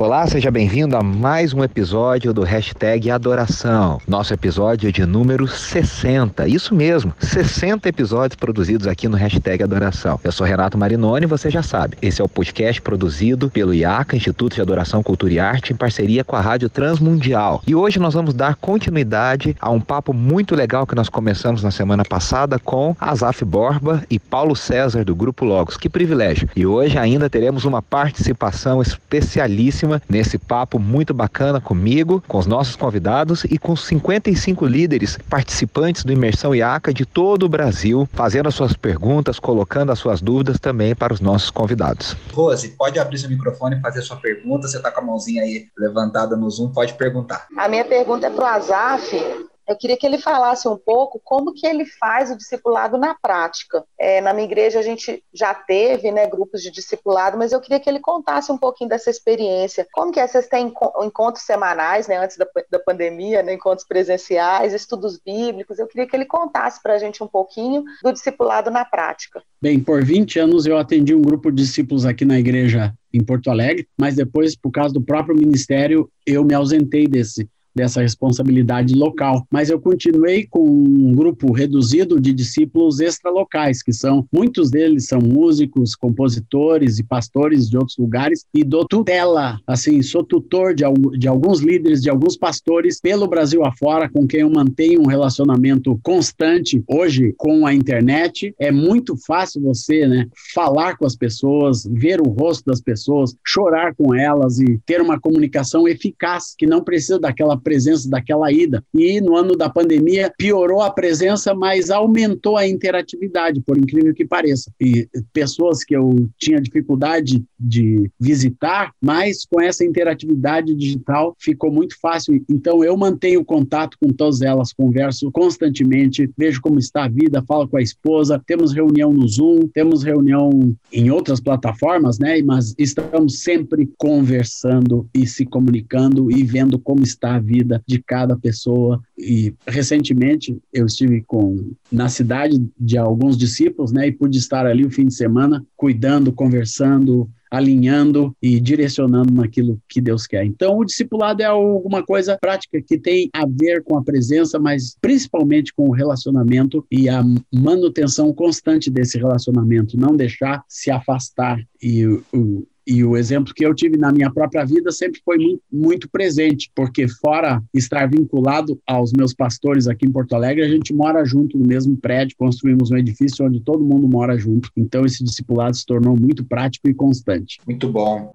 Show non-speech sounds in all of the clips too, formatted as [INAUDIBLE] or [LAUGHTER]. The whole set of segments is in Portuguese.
Olá, seja bem-vindo a mais um episódio do Hashtag Adoração. Nosso episódio de número 60. Isso mesmo, 60 episódios produzidos aqui no Hashtag Adoração. Eu sou Renato Marinoni, você já sabe. Esse é o podcast produzido pelo IACA, Instituto de Adoração, Cultura e Arte, em parceria com a Rádio Transmundial. E hoje nós vamos dar continuidade a um papo muito legal que nós começamos na semana passada com Azaf Borba e Paulo César do Grupo Logos. Que privilégio! E hoje ainda teremos uma participação especialíssima nesse papo muito bacana comigo, com os nossos convidados e com 55 líderes participantes do Imersão IACA de todo o Brasil, fazendo as suas perguntas, colocando as suas dúvidas também para os nossos convidados. Rose, pode abrir seu microfone e fazer sua pergunta. Você está com a mãozinha aí levantada no Zoom, pode perguntar. A minha pergunta é para o Azaf. Eu queria que ele falasse um pouco como que ele faz o discipulado na prática. É, na minha igreja a gente já teve né, grupos de discipulado, mas eu queria que ele contasse um pouquinho dessa experiência. Como que é? Vocês têm encontros semanais, né, antes da, da pandemia, né, encontros presenciais, estudos bíblicos. Eu queria que ele contasse para a gente um pouquinho do discipulado na prática. Bem, por 20 anos eu atendi um grupo de discípulos aqui na igreja em Porto Alegre, mas depois, por causa do próprio ministério, eu me ausentei desse dessa responsabilidade local. Mas eu continuei com um grupo reduzido de discípulos extralocais, que são, muitos deles são músicos, compositores e pastores de outros lugares, e dou tutela, assim, sou tutor de, de alguns líderes, de alguns pastores pelo Brasil afora, com quem eu mantenho um relacionamento constante. Hoje, com a internet, é muito fácil você, né, falar com as pessoas, ver o rosto das pessoas, chorar com elas e ter uma comunicação eficaz, que não precisa daquela presença daquela ida. E no ano da pandemia piorou a presença, mas aumentou a interatividade, por incrível que pareça. E pessoas que eu tinha dificuldade de visitar, mas com essa interatividade digital ficou muito fácil. Então eu mantenho contato com todas elas, converso constantemente, vejo como está a vida, falo com a esposa, temos reunião no Zoom, temos reunião em outras plataformas, né? Mas estamos sempre conversando e se comunicando e vendo como está a de cada pessoa. E recentemente eu estive com na cidade de alguns discípulos, né, e pude estar ali o fim de semana cuidando, conversando, alinhando e direcionando naquilo que Deus quer. Então, o discipulado é alguma coisa prática que tem a ver com a presença, mas principalmente com o relacionamento e a manutenção constante desse relacionamento, não deixar se afastar. E o, e o exemplo que eu tive na minha própria vida sempre foi muito, muito, presente, porque fora estar vinculado aos meus pastores aqui em Porto Alegre, a gente mora junto no mesmo prédio, construímos um edifício onde todo mundo mora junto. Então esse discipulado se tornou muito prático e constante. Muito bom.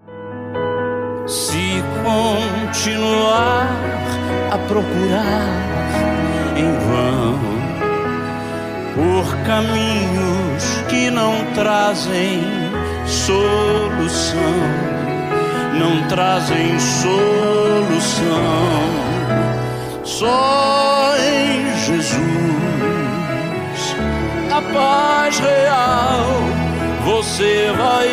Se continuar a procurar em vão por caminhos que não trazem solução, não trazem solução. Só em Jesus a paz real você vai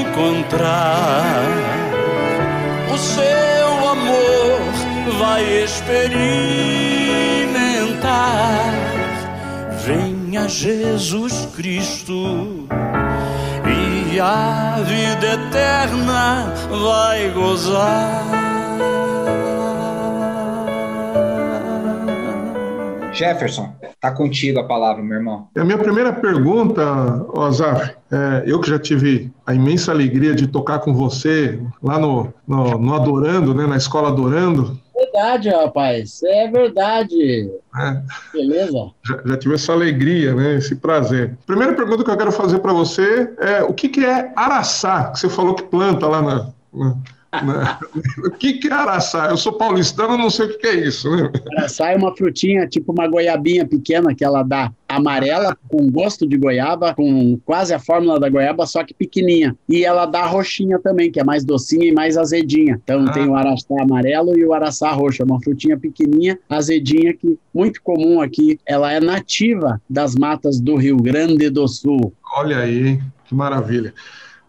encontrar. O seu amor vai experimentar. Venha Jesus Cristo a vida eterna vai gozar. Jefferson, tá contigo a palavra, meu irmão. A minha primeira pergunta, Ozaf, é, eu que já tive a imensa alegria de tocar com você lá no, no, no Adorando, né, na escola Adorando, verdade, rapaz. É verdade. É. Beleza? Já, já, tive essa alegria, né? Esse prazer. Primeira pergunta que eu quero fazer para você é o que, que é araçá, que você falou que planta lá na, na [LAUGHS] o que, que é araçá? Eu sou paulistano, não sei o que é isso. Né? Araçá é uma frutinha, tipo uma goiabinha pequena que ela dá amarela, com gosto de goiaba, com quase a fórmula da goiaba, só que pequenininha. E ela dá roxinha também, que é mais docinha e mais azedinha. Então ah. tem o araçá amarelo e o araçá roxo. É uma frutinha pequenininha, azedinha, que muito comum aqui. Ela é nativa das matas do Rio Grande do Sul. Olha aí. Que maravilha.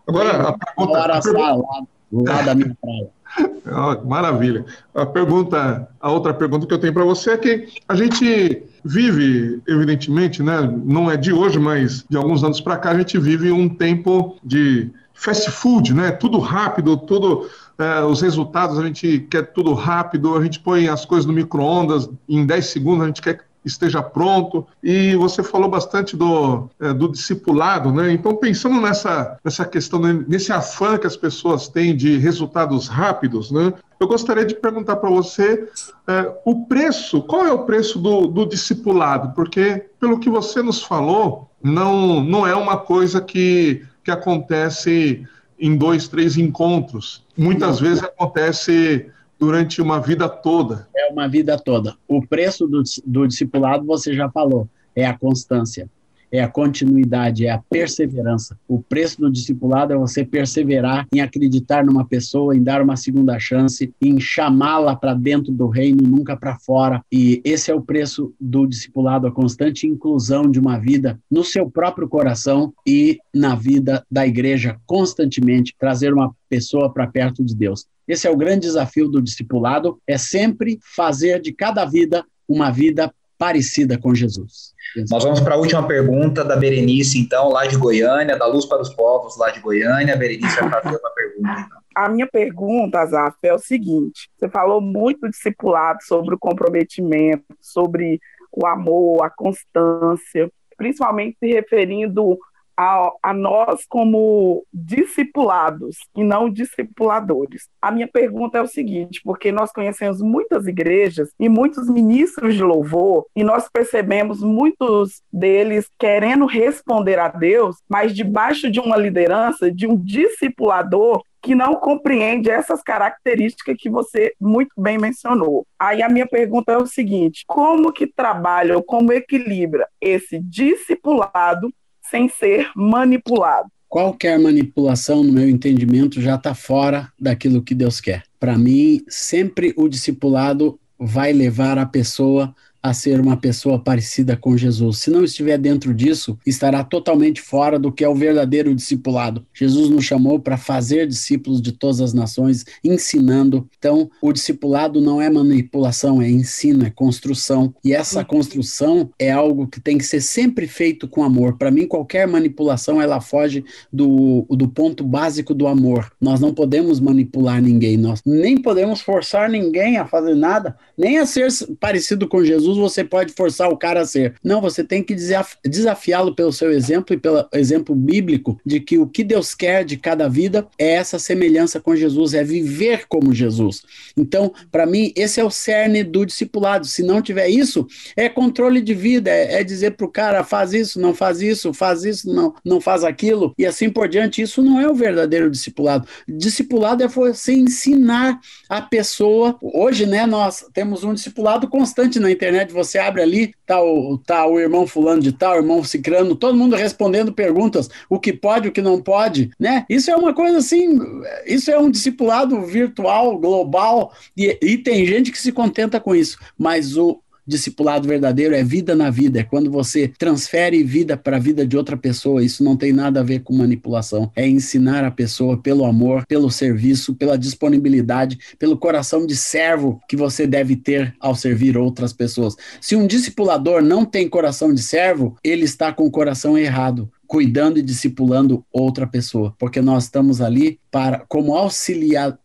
Agora, a pergunta. A pergunta... Lá, da minha praia. [LAUGHS] Maravilha. A pergunta, a outra pergunta que eu tenho para você é que a gente vive, evidentemente, né, não é de hoje, mas de alguns anos para cá, a gente vive um tempo de fast food, né? Tudo rápido, tudo. É, os resultados a gente quer tudo rápido, a gente põe as coisas no micro-ondas, em 10 segundos a gente quer esteja pronto. E você falou bastante do, é, do discipulado, né? Então, pensando nessa, nessa questão, né, nesse afã que as pessoas têm de resultados rápidos, né? Eu gostaria de perguntar para você é, o preço, qual é o preço do, do discipulado? Porque, pelo que você nos falou, não, não é uma coisa que, que acontece em dois, três encontros. Muitas vezes acontece durante uma vida toda. É uma vida toda. O preço do, do discipulado, você já falou, é a constância é a continuidade, é a perseverança. O preço do discipulado é você perseverar em acreditar numa pessoa, em dar uma segunda chance, em chamá-la para dentro do reino, nunca para fora. E esse é o preço do discipulado, a constante inclusão de uma vida no seu próprio coração e na vida da igreja, constantemente trazer uma pessoa para perto de Deus. Esse é o grande desafio do discipulado, é sempre fazer de cada vida uma vida parecida com Jesus. Nós vamos para a última pergunta da Berenice, então, lá de Goiânia, da Luz para os Povos, lá de Goiânia. A Berenice vai fazer uma pergunta, então. A minha pergunta, Azaf, é o seguinte: você falou muito discipulado sobre o comprometimento, sobre o amor, a constância, principalmente se referindo a, a, nós como discipulados e não discipuladores. A minha pergunta é o seguinte, porque nós conhecemos muitas igrejas e muitos ministros de louvor e nós percebemos muitos deles querendo responder a Deus, mas debaixo de uma liderança, de um discipulador que não compreende essas características que você muito bem mencionou. Aí a minha pergunta é o seguinte: como que trabalha ou como equilibra esse discipulado sem ser manipulado. Qualquer manipulação, no meu entendimento, já está fora daquilo que Deus quer. Para mim, sempre o discipulado vai levar a pessoa a ser uma pessoa parecida com Jesus. Se não estiver dentro disso, estará totalmente fora do que é o verdadeiro discipulado. Jesus nos chamou para fazer discípulos de todas as nações, ensinando. Então, o discipulado não é manipulação, é ensino, é construção. E essa construção é algo que tem que ser sempre feito com amor. Para mim, qualquer manipulação ela foge do, do ponto básico do amor. Nós não podemos manipular ninguém, nós nem podemos forçar ninguém a fazer nada, nem a ser parecido com Jesus Você pode forçar o cara a ser. Não, você tem que desafiá-lo pelo seu exemplo e pelo exemplo bíblico de que o que Deus quer de cada vida é essa semelhança com Jesus, é viver como Jesus. Então, para mim, esse é o cerne do discipulado. Se não tiver isso, é controle de vida, é, é dizer para o cara, faz isso, não faz isso, faz isso, não, não faz aquilo, e assim por diante. Isso não é o verdadeiro discipulado. Discipulado é você ensinar a pessoa. Hoje, né, nós temos um discipulado constante na internet internet, você abre ali, tá o, tá o irmão fulano de tal, o irmão cicrano, todo mundo respondendo perguntas, o que pode, o que não pode, né? Isso é uma coisa assim, isso é um discipulado virtual, global, e, e tem gente que se contenta com isso, mas o, discipulado verdadeiro é vida na vida, é quando você transfere vida para a vida de outra pessoa. Isso não tem nada a ver com manipulação. É ensinar a pessoa pelo amor, pelo serviço, pela disponibilidade, pelo coração de servo que você deve ter ao servir outras pessoas. Se um discipulador não tem coração de servo, ele está com o coração errado cuidando e discipulando outra pessoa, porque nós estamos ali para como auxiliares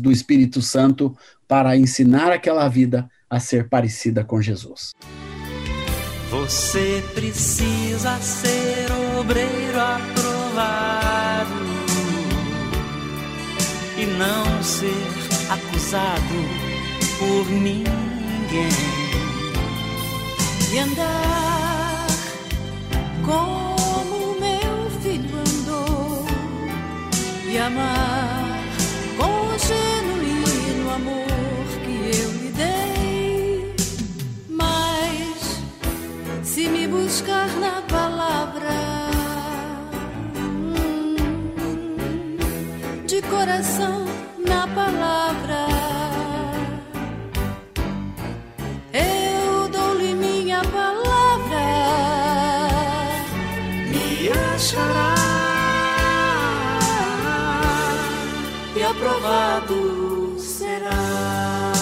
do Espírito Santo para ensinar aquela vida a ser parecida com Jesus. Você precisa ser obreiro aprovado e não ser acusado por ninguém. E andar como meu filho andou e amar buscar na palavra hum, de coração na palavra. Eu dou-lhe minha palavra, me achará e aprovado será.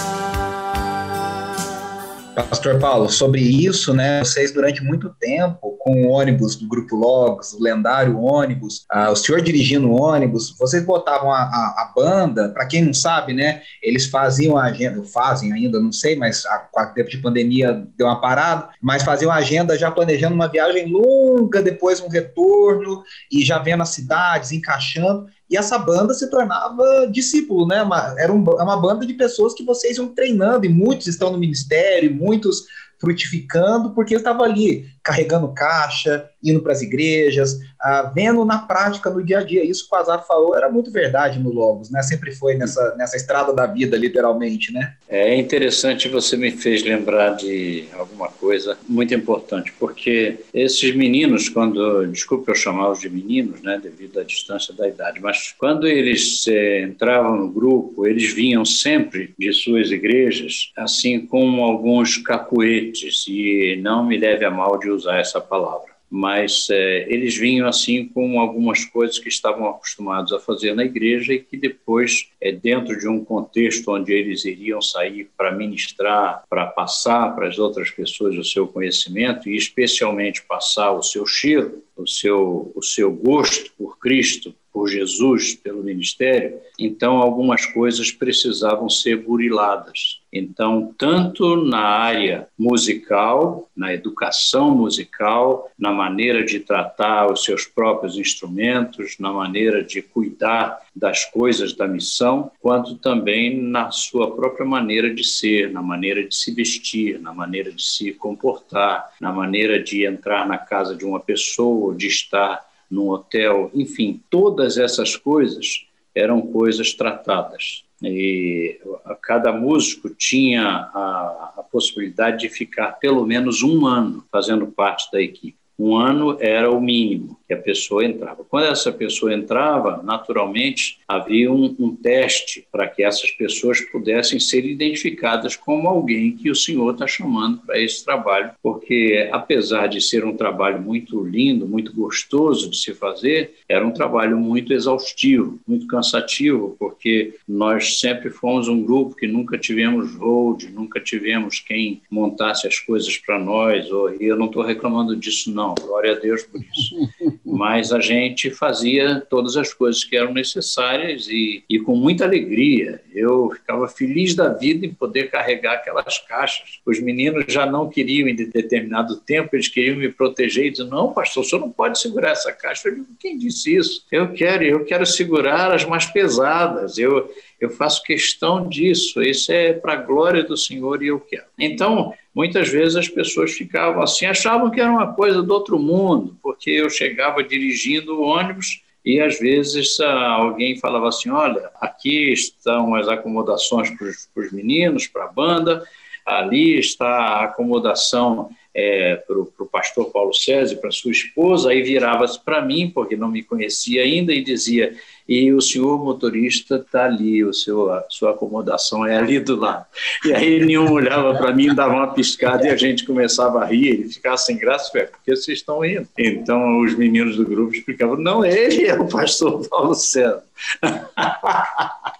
Pastor Paulo, sobre isso, né? Vocês durante muito tempo, com o ônibus do Grupo Logos, o lendário ônibus, ah, o senhor dirigindo o ônibus, vocês botavam a, a, a banda, para quem não sabe, né? Eles faziam a agenda, fazem ainda, não sei, mas a, com o tempo de pandemia deu uma parada, mas faziam a agenda já planejando uma viagem longa, depois um retorno, e já vendo as cidades, encaixando e essa banda se tornava discípulo, né? Uma, era um, é uma banda de pessoas que vocês iam treinando, e muitos estão no ministério, e muitos frutificando, porque eu estava ali carregando caixa, indo para as igrejas, ah, vendo na prática, no dia a dia. Isso que o Azar falou era muito verdade no Logos, né? Sempre foi nessa, nessa estrada da vida, literalmente, né? É interessante, você me fez lembrar de alguma coisa muito importante, porque esses meninos, quando, desculpe eu chamá-los de meninos, né, devido à distância da idade, mas quando eles eh, entravam no grupo, eles vinham sempre de suas igrejas, assim como alguns cacuetes, e não me leve a mal de usar essa palavra mas é, eles vinham assim com algumas coisas que estavam acostumados a fazer na igreja e que depois, é, dentro de um contexto onde eles iriam sair para ministrar, para passar para as outras pessoas o seu conhecimento e especialmente passar o seu cheiro, o seu, o seu gosto por Cristo, por Jesus, pelo ministério, então algumas coisas precisavam ser buriladas. Então, tanto na área musical, na educação musical, na maneira de tratar os seus próprios instrumentos, na maneira de cuidar das coisas da missão, quanto também na sua própria maneira de ser, na maneira de se vestir, na maneira de se comportar, na maneira de entrar na casa de uma pessoa, de estar num hotel, enfim, todas essas coisas eram coisas tratadas. E cada músico tinha a, a possibilidade de ficar pelo menos um ano fazendo parte da equipe. Um ano era o mínimo que a pessoa entrava. Quando essa pessoa entrava, naturalmente havia um, um teste para que essas pessoas pudessem ser identificadas como alguém que o Senhor está chamando para esse trabalho, porque apesar de ser um trabalho muito lindo, muito gostoso de se fazer, era um trabalho muito exaustivo, muito cansativo, porque nós sempre fomos um grupo que nunca tivemos road, nunca tivemos quem montasse as coisas para nós, e eu não estou reclamando disso não, glória a Deus por isso. [LAUGHS] mas a gente fazia todas as coisas que eram necessárias e, e, com muita alegria. Eu ficava feliz da vida em poder carregar aquelas caixas. Os meninos já não queriam em determinado tempo, eles queriam me proteger e diziam, não, pastor, o senhor não pode segurar essa caixa. Eu digo, quem disse isso? Eu quero, eu quero segurar as mais pesadas. Eu, eu faço questão disso. Isso é para a glória do Senhor e eu quero. Então, muitas vezes as pessoas ficavam assim, achavam que era uma coisa do outro mundo, porque eu chegava dirigindo o ônibus e às vezes alguém falava assim: olha, aqui estão as acomodações para os meninos, para a banda, ali está a acomodação é, para o pastor Paulo César, para sua esposa, aí virava-se para mim, porque não me conhecia ainda, e dizia: e o senhor motorista está ali, o seu, a sua acomodação é ali do lado. E aí nenhum olhava para mim, dava uma piscada e a gente começava a rir, ele ficava sem graça, porque vocês estão indo. Então os meninos do grupo explicavam, não, ele é o pastor Paulo César. [LAUGHS]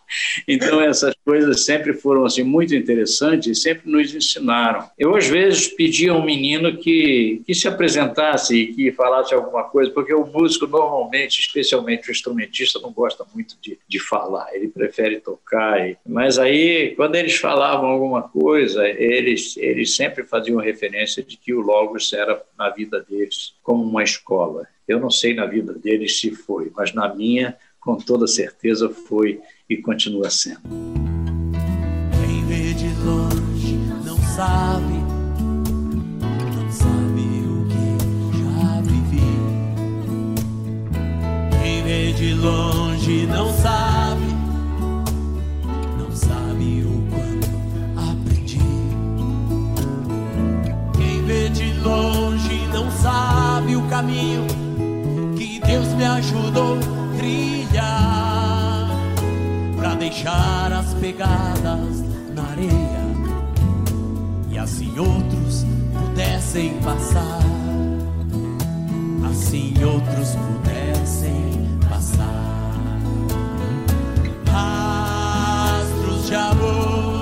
Então essas coisas sempre foram assim muito interessantes e sempre nos ensinaram. Eu às vezes pedia a um menino que que se apresentasse e que falasse alguma coisa, porque o músico normalmente, especialmente o instrumentista, não gosta muito de, de falar, ele prefere tocar. E, mas aí quando eles falavam alguma coisa, eles eles sempre faziam referência de que o Logos era na vida deles como uma escola. Eu não sei na vida deles se foi, mas na minha com toda certeza foi e continua sendo. Quem vê de longe não sabe, de longe não sabe, não sabe o quanto aprendi. Quem vê de longe não sabe o caminho que Deus me ajudou trilhar para deixar as pegadas na areia e assim outros pudessem passar, assim outros pudessem te amor.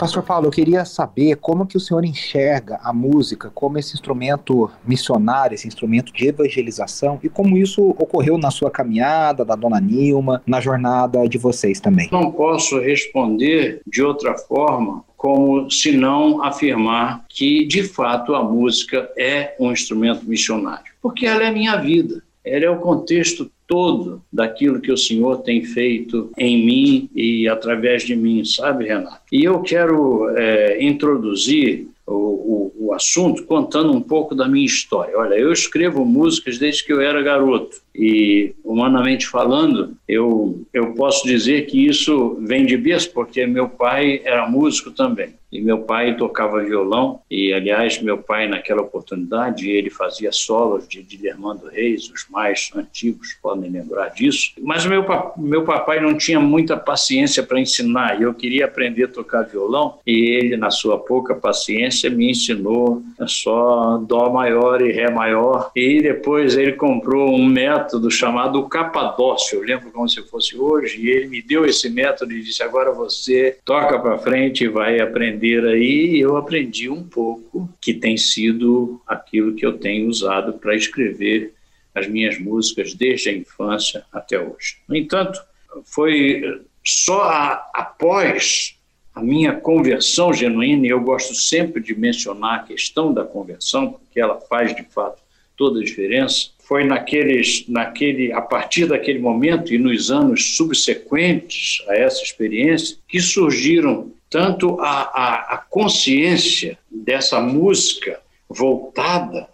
Pastor Paulo, eu queria saber como que o senhor enxerga a música como esse instrumento missionário, esse instrumento de evangelização e como isso ocorreu na sua caminhada, da dona Nilma, na jornada de vocês também. Não posso responder de outra forma como se não afirmar que de fato a música é um instrumento missionário, porque ela é minha vida. Ela é o contexto todo daquilo que o Senhor tem feito em mim e através de mim, sabe, Renato? E eu quero é, introduzir o, o, o, assunto contando um pouco da minha história. Olha, eu escrevo músicas desde que eu era garoto e, humanamente falando, eu, eu posso dizer que isso vem de berço, porque meu pai era músico também. E meu pai tocava violão, e aliás, meu pai, naquela oportunidade, ele fazia solos de Didermando Reis, os mais antigos podem lembrar disso. Mas meu, meu papai não tinha muita paciência para ensinar, e eu queria aprender a tocar violão, e ele, na sua pouca paciência, me ensinou só Dó maior e Ré maior, e depois ele comprou um método chamado Capadócio, eu lembro como se fosse hoje, e ele me deu esse método e disse: agora você toca para frente e vai aprender aí, eu aprendi um pouco, que tem sido aquilo que eu tenho usado para escrever as minhas músicas desde a infância até hoje. No entanto, foi só a, após a minha conversão genuína, e eu gosto sempre de mencionar a questão da conversão, porque ela faz de fato toda a diferença. Foi naqueles, naquele, a partir daquele momento e nos anos subsequentes a essa experiência que surgiram tanto a, a, a consciência dessa música voltada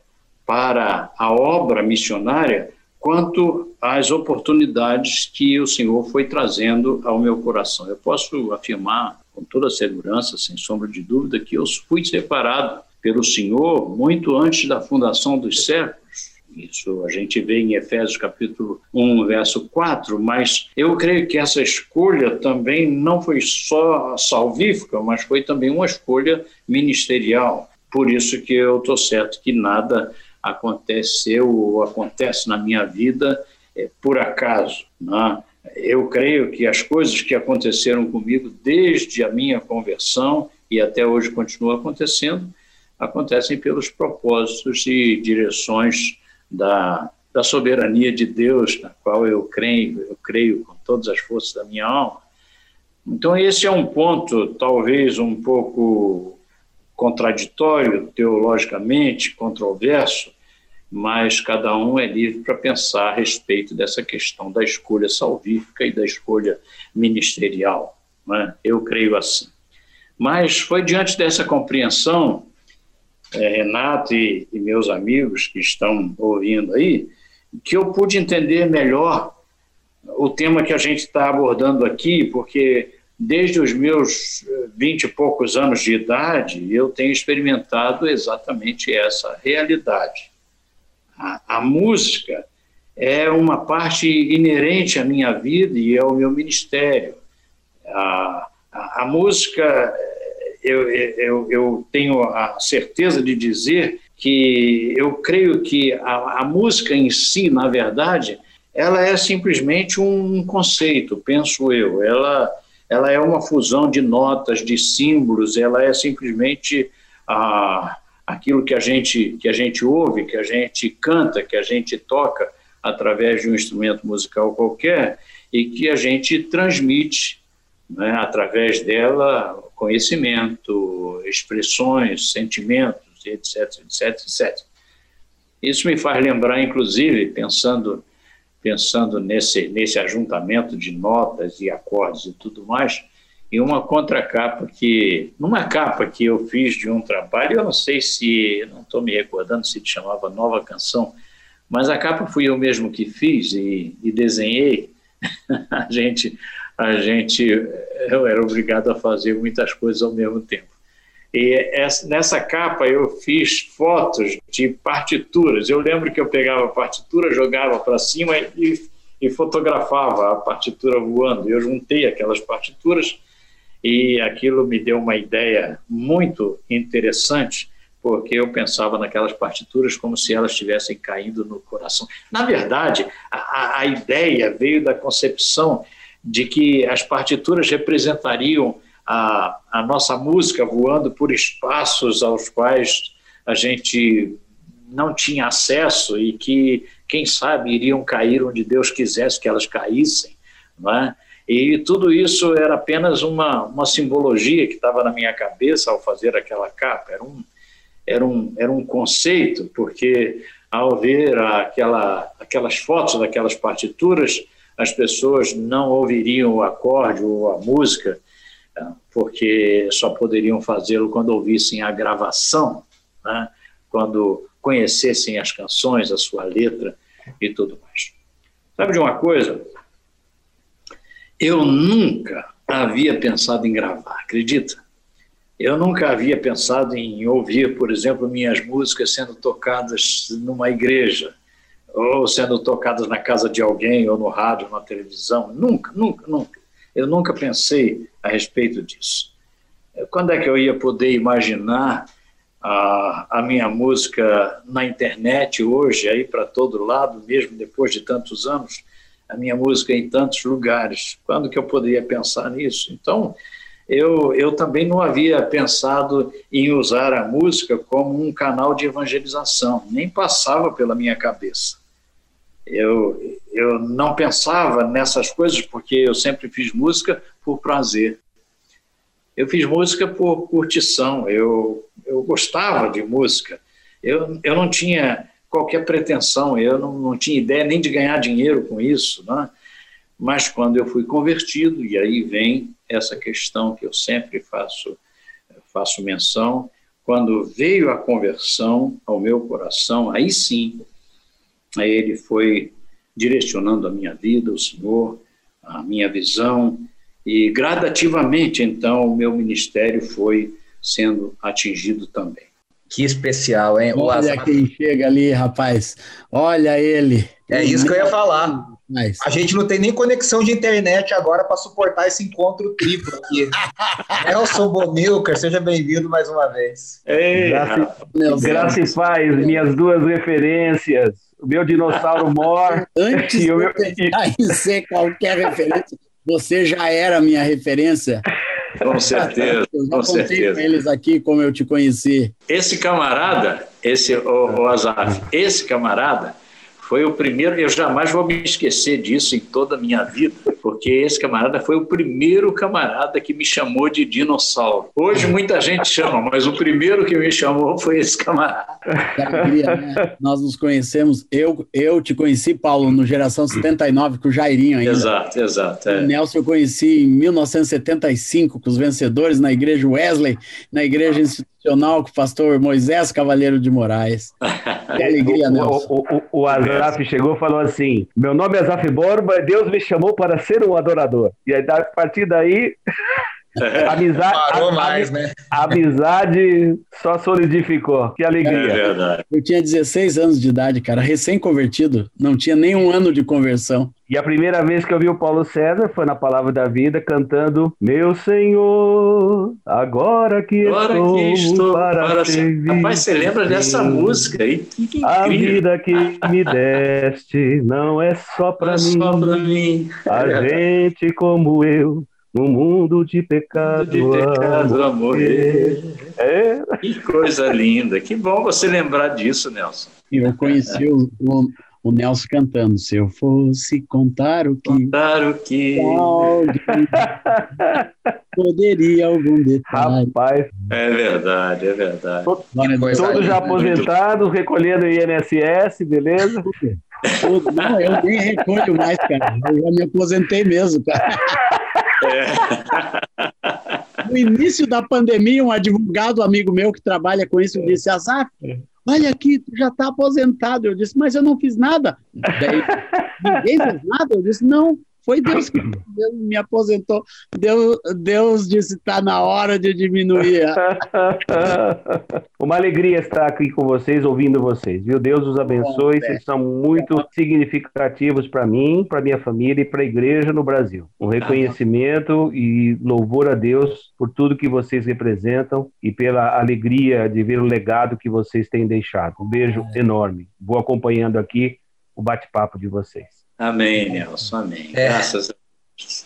para a obra missionária, quanto as oportunidades que o Senhor foi trazendo ao meu coração. Eu posso afirmar com toda segurança, sem sombra de dúvida, que eu fui separado pelo Senhor muito antes da fundação dos séculos isso a gente vê em Efésios capítulo 1, verso 4, mas eu creio que essa escolha também não foi só salvífica, mas foi também uma escolha ministerial. Por isso que eu estou certo que nada aconteceu ou acontece na minha vida é, por acaso. Né? Eu creio que as coisas que aconteceram comigo desde a minha conversão e até hoje continuam acontecendo, acontecem pelos propósitos e direções da, da soberania de Deus, na qual eu creio, eu creio com todas as forças da minha alma. Então, esse é um ponto, talvez um pouco contraditório teologicamente, controverso, mas cada um é livre para pensar a respeito dessa questão da escolha salvífica e da escolha ministerial. Né? Eu creio assim. Mas foi diante dessa compreensão é, Renato e, e meus amigos que estão ouvindo aí, que eu pude entender melhor o tema que a gente está abordando aqui, porque desde os meus eh, vinte e poucos anos de idade, eu tenho experimentado exatamente essa realidade. A, a, música é uma parte inerente à minha vida e ao meu ministério. A, a, a música eu, eu, eu tenho a certeza de dizer que eu creio que a, a, música em si, na verdade, ela é simplesmente um conceito, penso eu. Ela, ela é uma fusão de notas, de símbolos, ela é simplesmente ah, aquilo que a, gente, que a gente ouve, que a gente canta, que a gente toca através de um instrumento musical qualquer e que a gente transmite né, através dela conhecimento, expressões, sentimentos, etc, etc, etc. Isso me faz lembrar, inclusive, pensando pensando nesse nesse ajuntamento de notas e acordes e tudo mais, em uma contracapa que numa capa que eu fiz de um trabalho, eu não sei se não estou me recordando se chamava Nova Canção, mas a capa fui eu mesmo que fiz e, e desenhei. [LAUGHS] a gente a gente eu era obrigado a fazer muitas coisas ao mesmo tempo. E essa, nessa capa eu fiz fotos de partituras. Eu lembro que eu pegava a partitura, jogava para cima e, e fotografava a partitura voando. Eu juntei aquelas partituras e aquilo me deu uma ideia muito interessante, porque eu pensava naquelas partituras como se elas estivessem caindo no coração. Na verdade, a, a ideia veio da concepção de que as partituras representariam a, a nossa música voando por espaços aos quais a gente não tinha acesso e que, quem sabe, iriam cair onde Deus quisesse que elas caíssem. Não é? E tudo isso era apenas uma, uma simbologia que estava na minha cabeça ao fazer aquela capa. Era um, era um, era um conceito, porque ao ver aquela, aquelas fotos daquelas partituras, as pessoas não ouviriam o acorde ou a música, né, porque só poderiam fazê-lo quando ouvissem a gravação, né? quando conhecessem as canções, a sua letra e tudo mais. Sabe de uma coisa? Eu nunca havia pensado em gravar, acredita? Eu nunca havia pensado em ouvir, por exemplo, minhas músicas sendo tocadas numa igreja, ou sendo tocadas na casa de alguém, ou no rádio, na televisão. Nunca, nunca, nunca. Eu nunca pensei a respeito disso. Quando é que eu ia poder imaginar a, a minha música na internet hoje, aí para todo lado, mesmo depois de tantos anos? a minha música em tantos lugares. Quando que eu poderia pensar nisso? Então, eu, eu também não havia pensado em usar a música como um canal de evangelização, nem passava pela minha cabeça. Eu, eu não pensava nessas coisas porque eu sempre fiz música por prazer. Eu fiz música por curtição, eu, eu gostava de música. Eu, eu não tinha qualquer pretensão, eu não, não tinha ideia nem de ganhar dinheiro com isso, né? mas quando eu fui convertido, e aí vem essa questão que eu sempre faço, faço menção, quando veio a conversão ao meu coração, aí sim, ele foi direcionando a minha vida, o Senhor, a minha visão, e gradativamente, então, o meu ministério foi sendo atingido também. Que especial, hein? Olha quem chega ali, rapaz. Olha ele. É isso que eu ia falar. Mas... A gente não tem nem conexão de internet agora para suportar esse encontro triplo aqui. [LAUGHS] Nelson Bomilcar, seja bem-vindo mais uma vez. Ei, graça e paz, minhas duas referências. O meu dinossauro mor. [LAUGHS] Antes de eu meu... em ser qualquer referência, você já era minha referência. [LAUGHS] Com certeza. Eu já com contei certeza. com eles aqui como eu te conheci. Esse camarada, esse o, o Azaf, esse camarada foi o primeiro, eu jamais vou me esquecer disso em toda a minha vida, porque esse camarada foi o primeiro camarada que me chamou de dinossauro. Hoje muita gente chama, mas o primeiro que me chamou foi esse camarada. Alegria, né? Nós nos conhecemos, eu, eu te conheci, Paulo, no Geração 79, com o Jairinho ainda. Exato, exato. O É. Nelson eu conheci em 1975, com os vencedores na Igreja Wesley, na Igreja Institucional, com o pastor Moisés Cavaleiro de Moraes. Que alegria, [LAUGHS] O, Nelson. o, o, o Azaf chegou e falou assim: Meu nome é Azaf Borba, Deus me chamou para ser um adorador. E aí, a partir daí, [LAUGHS] amizade, Parou a- a- mais, né? a amizade só solidificou. Que É alegria. verdade. Eu tinha 16 anos de idade, cara, recém-convertido, não tinha nem um ano de conversão. E a primeira vez que eu vi o Paulo César foi na Palavra da Vida cantando Meu Senhor, agora que Agora estou, que estou para, para servir. Rapaz, você lembra dessa música aí? Que, que A vida que me deste não é só para é mim. só mim. A É gente como eu, no mundo de pecado, de pecado a morrer. É, Que coisa linda. Que bom você lembrar disso, Nelson. E eu conheci o, o, o Nelson cantando. Se eu fosse contar o que Claro que. alguém [LAUGHS] poderia algum detalhe. rapaz, É verdade, é verdade. Todos já aposentados, recolhendo o INSS, beleza? Não, eu nem recolho mais, cara. Eu já me aposentei mesmo, cara. [LAUGHS] [LAUGHS] No início da pandemia, um advogado amigo meu que trabalha com isso disse: Azaf, olha aqui, tu já está aposentado. Eu disse, mas eu não fiz nada. Daí, ninguém fez nada? Eu disse, não, Foi Deus que [LAUGHS] Deus me aposentou. Deus, Deus disse: está na hora de diminuir. [LAUGHS] Uma alegria estar aqui com vocês, ouvindo vocês, viu? Deus os abençoe. Vocês são muito significativos para mim, para minha família e para a igreja no Brasil. Um reconhecimento e louvor a Deus por tudo que vocês representam e pela alegria de ver o legado que vocês têm deixado. Um beijo enorme. Vou acompanhando aqui o bate-papo de vocês. Amém, Nelson. Amém. É. Graças a Deus.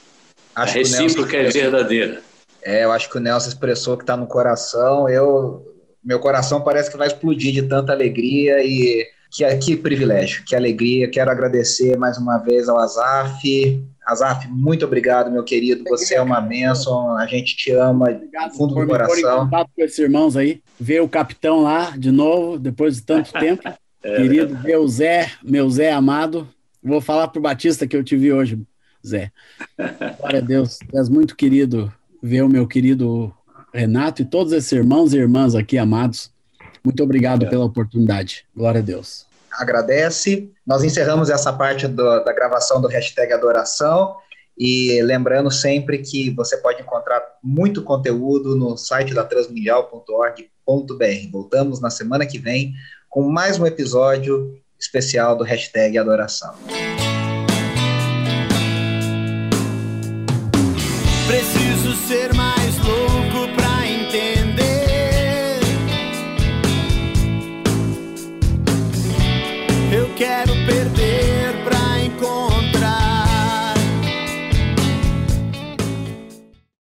A recíproca é verdadeira. É, eu acho que o Nelson expressou que está no coração. Eu, meu coração parece que vai explodir de tanta alegria e que, que privilégio, que alegria. Quero agradecer mais uma vez ao Azaf. Azaf, muito obrigado, meu querido. Você é uma bênção. A gente te ama obrigado do fundo do coração. contato com esses irmãos aí. Ver o capitão lá de novo, depois de tanto [LAUGHS] tempo. É, querido, meu Zé, meu Zé amado. Vou falar pro Batista que eu te vi hoje, Zé. Glória a Deus. És muito querido ver o meu querido Renato e todos esses irmãos e irmãs aqui amados. Muito obrigado pela oportunidade. Glória a Deus. Agradece. Nós encerramos essa parte do, da gravação do hashtag Adoração. E lembrando sempre que você pode encontrar muito conteúdo no site da transmundial.org.br. Voltamos na semana que vem com mais um episódio especial do hashtag Adoração.